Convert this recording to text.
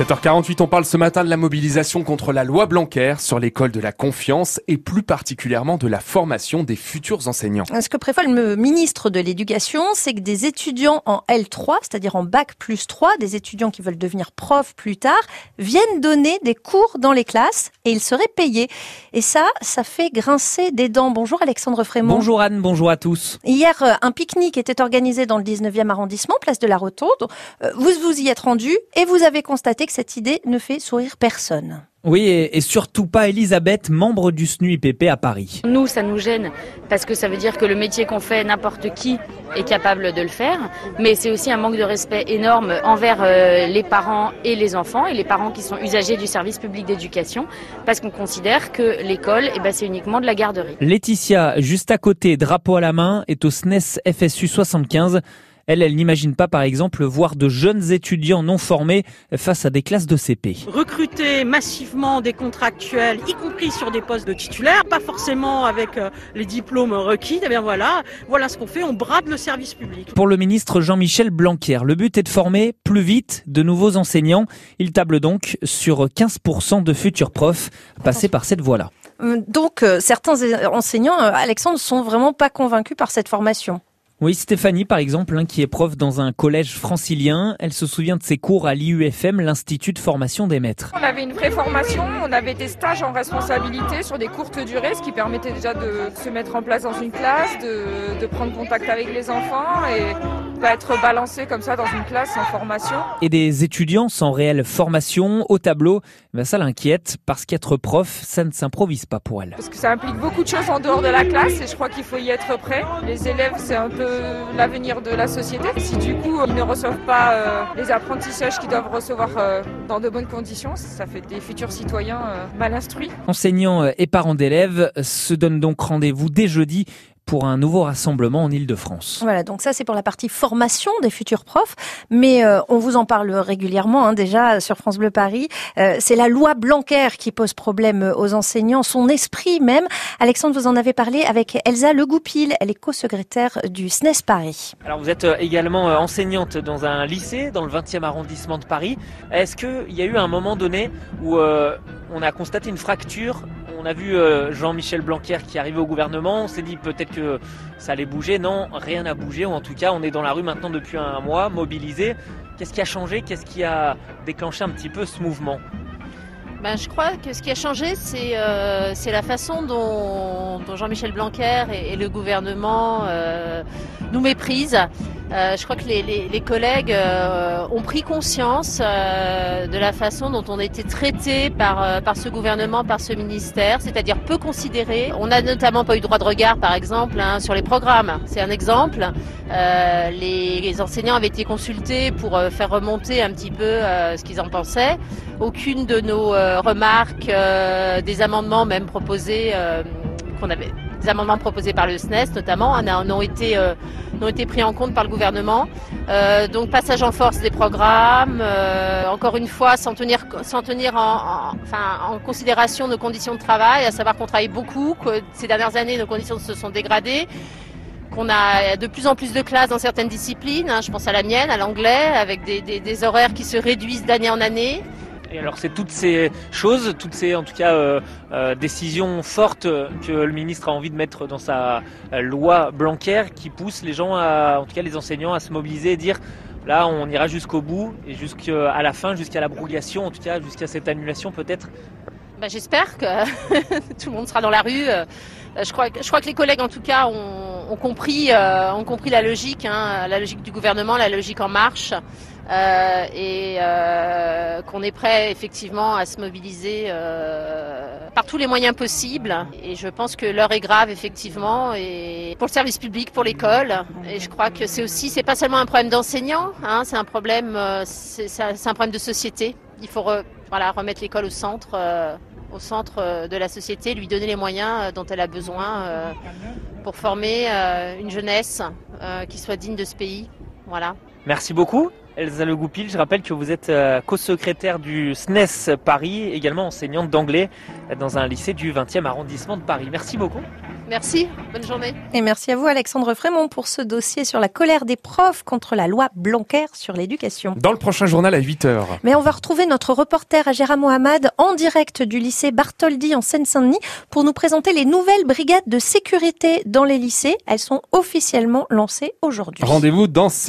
7h48, on parle ce matin de la mobilisation contre la loi Blanquer sur l'école de la confiance et plus particulièrement de la formation des futurs enseignants. Ce que prévoit le ministre de l'Éducation, c'est que des étudiants en L3, c'est-à-dire en bac plus 3, des étudiants qui veulent devenir profs plus tard, viennent donner des cours dans les classes et ils seraient payés. Et ça, ça fait grincer des dents. Bonjour Alexandre Frémont. Bonjour Anne, bonjour à tous. Hier, euh, un pique-nique était organisé dans le 19e arrondissement, place de la Rotonde. Euh, vous vous y êtes rendu et vous avez constaté que cette idée ne fait sourire personne. Oui, et, surtout pas Elisabeth, membre du SNUIPP à Paris. Nous, ça nous gêne parce que ça veut dire que le métier qu'on fait, n'importe qui est capable de le faire, mais c'est aussi un manque de respect énorme envers euh, les parents et les enfants, et les parents qui sont usagers du service public d'éducation, parce qu'on considère que l'école, eh ben, c'est uniquement de la garderie. Laetitia, juste à côté, drapeau à la main, est au SNES FSU 75. Elle, elle n'imagine pas, par exemple, voir de jeunes étudiants non formés face à des classes de CP. Recruter massivement des contractuels, y compris sur des postes de titulaires, pas forcément avec euh, les diplômes requis. Eh bien voilà, voilà ce qu'on fait, on brade le service public. Pour le ministre Jean-Michel Blanquer, le but est de former plus vite de nouveaux enseignants. Il table donc sur 15% de futurs profs passés par cette voie-là. Euh, donc euh, certains enseignants, Alexandre, sont vraiment pas convaincus par cette formation. Oui, Stéphanie, par exemple, hein, qui est prof dans un collège francilien, elle se souvient de ses cours à l'IUFM, l'Institut de formation des maîtres. On avait une vraie formation, on avait des stages en responsabilité sur des courtes durées, ce qui permettait déjà de se mettre en place dans une classe, de prendre contact avec les enfants et pas être balancé comme ça dans une classe sans formation. Et des étudiants sans réelle formation au tableau, ben ça l'inquiète parce qu'être prof, ça ne s'improvise pas pour elle. Parce que ça implique beaucoup de choses en dehors de la classe et je crois qu'il faut y être prêt. Les élèves, c'est un peu l'avenir de la société. Si du coup ils ne reçoivent pas euh, les apprentissages qu'ils doivent recevoir euh, dans de bonnes conditions, ça fait des futurs citoyens euh, mal instruits. Enseignants et parents d'élèves se donnent donc rendez-vous dès jeudi pour un nouveau rassemblement en Ile-de-France. Voilà, donc ça c'est pour la partie formation des futurs profs, mais euh, on vous en parle régulièrement hein, déjà sur France Bleu Paris. Euh, c'est la loi Blanquer qui pose problème aux enseignants, son esprit même. Alexandre, vous en avez parlé avec Elsa Legoupil, elle est co-secrétaire du SNES Paris. Alors vous êtes euh, également enseignante dans un lycée dans le 20e arrondissement de Paris. Est-ce qu'il y a eu un moment donné où on a constaté une fracture on a vu euh, Jean-Michel Blanquer qui arrivait au gouvernement, on s'est dit peut-être que ça allait bouger. Non, rien n'a bougé, ou en tout cas on est dans la rue maintenant depuis un mois, mobilisé. Qu'est-ce qui a changé? Qu'est-ce qui a déclenché un petit peu ce mouvement? Ben, je crois que ce qui a changé, c'est euh, la façon dont, Jean-Michel Blanquer et, le gouvernement euh, nous méprisent. Euh, je crois que les, collègues euh, ont pris conscience euh, de la façon dont on était traité par, par ce gouvernement, par ce ministère, c'est-à-dire peu considéré. On n'a notamment pas eu droit de regard, par exemple, hein, sur les programmes. C'est un exemple. Les, les, enseignants avaient été consultés pour faire remonter un petit peu ce qu'ils en pensaient. Aucune de nos remarques, des amendements même proposés qu'on avait des amendements proposés par le SNES notamment ont été, euh, ont été pris en compte par le gouvernement. Euh, donc passage en force des programmes, euh, encore une fois sans tenir, sans tenir en, en considération nos conditions de travail, à savoir qu'on travaille beaucoup, que ces dernières années nos conditions se sont dégradées qu'on a de plus en plus de classes dans certaines disciplines, hein, je pense à la mienne, à l'anglais, avec des, des horaires qui se réduisent d'année en année. Et alors c'est toutes ces choses, toutes ces en tout cas euh, euh, décisions fortes que le ministre a envie de mettre dans sa euh, loi Blanquer qui poussent les gens, à, en tout cas les enseignants, à se mobiliser et dire là on ira jusqu'au bout et jusqu'à la fin, jusqu'à l'abrogation, en tout cas jusqu'à cette annulation peut-être. Bah, J'espère que tout le monde sera dans la rue. Je crois, je crois que les collègues en tout cas ont, ont compris, ont compris la logique, hein, la logique du gouvernement, la logique en marche. Euh, et euh, qu'on est prêt effectivement à se mobiliser euh, par tous les moyens possibles. Et je pense que l'heure est grave effectivement et pour le service public, pour l'école. Et je crois que c'est aussi, c'est pas seulement un problème d'enseignants, hein, c'est un problème, c'est un problème de société. Il faut voilà, remettre l'école au centre au centre de la société, lui donner les moyens dont elle a besoin pour former une jeunesse qui soit digne de ce pays. Voilà. Merci beaucoup. Elsa Le Goupil, je rappelle que vous êtes euh, co-secrétaire du SNES e Paris, également enseignante d'anglais dans un lycée du 20e arrondissement de Paris. Merci beaucoup. Merci, bonne journée. Et merci à vous Alexandre Frémont pour ce dossier sur la colère des profs contre la loi Blanquer sur l'éducation. Dans le prochain journal à 8h. Mais on va retrouver notre reporter Agera Mohamed en direct du lycée Bartholdi en Seine-Saint-Denis pour nous présenter les nouvelles brigades de sécurité dans les lycées. Elles sont officiellement lancées aujourd'hui. Rendez-vous dans 6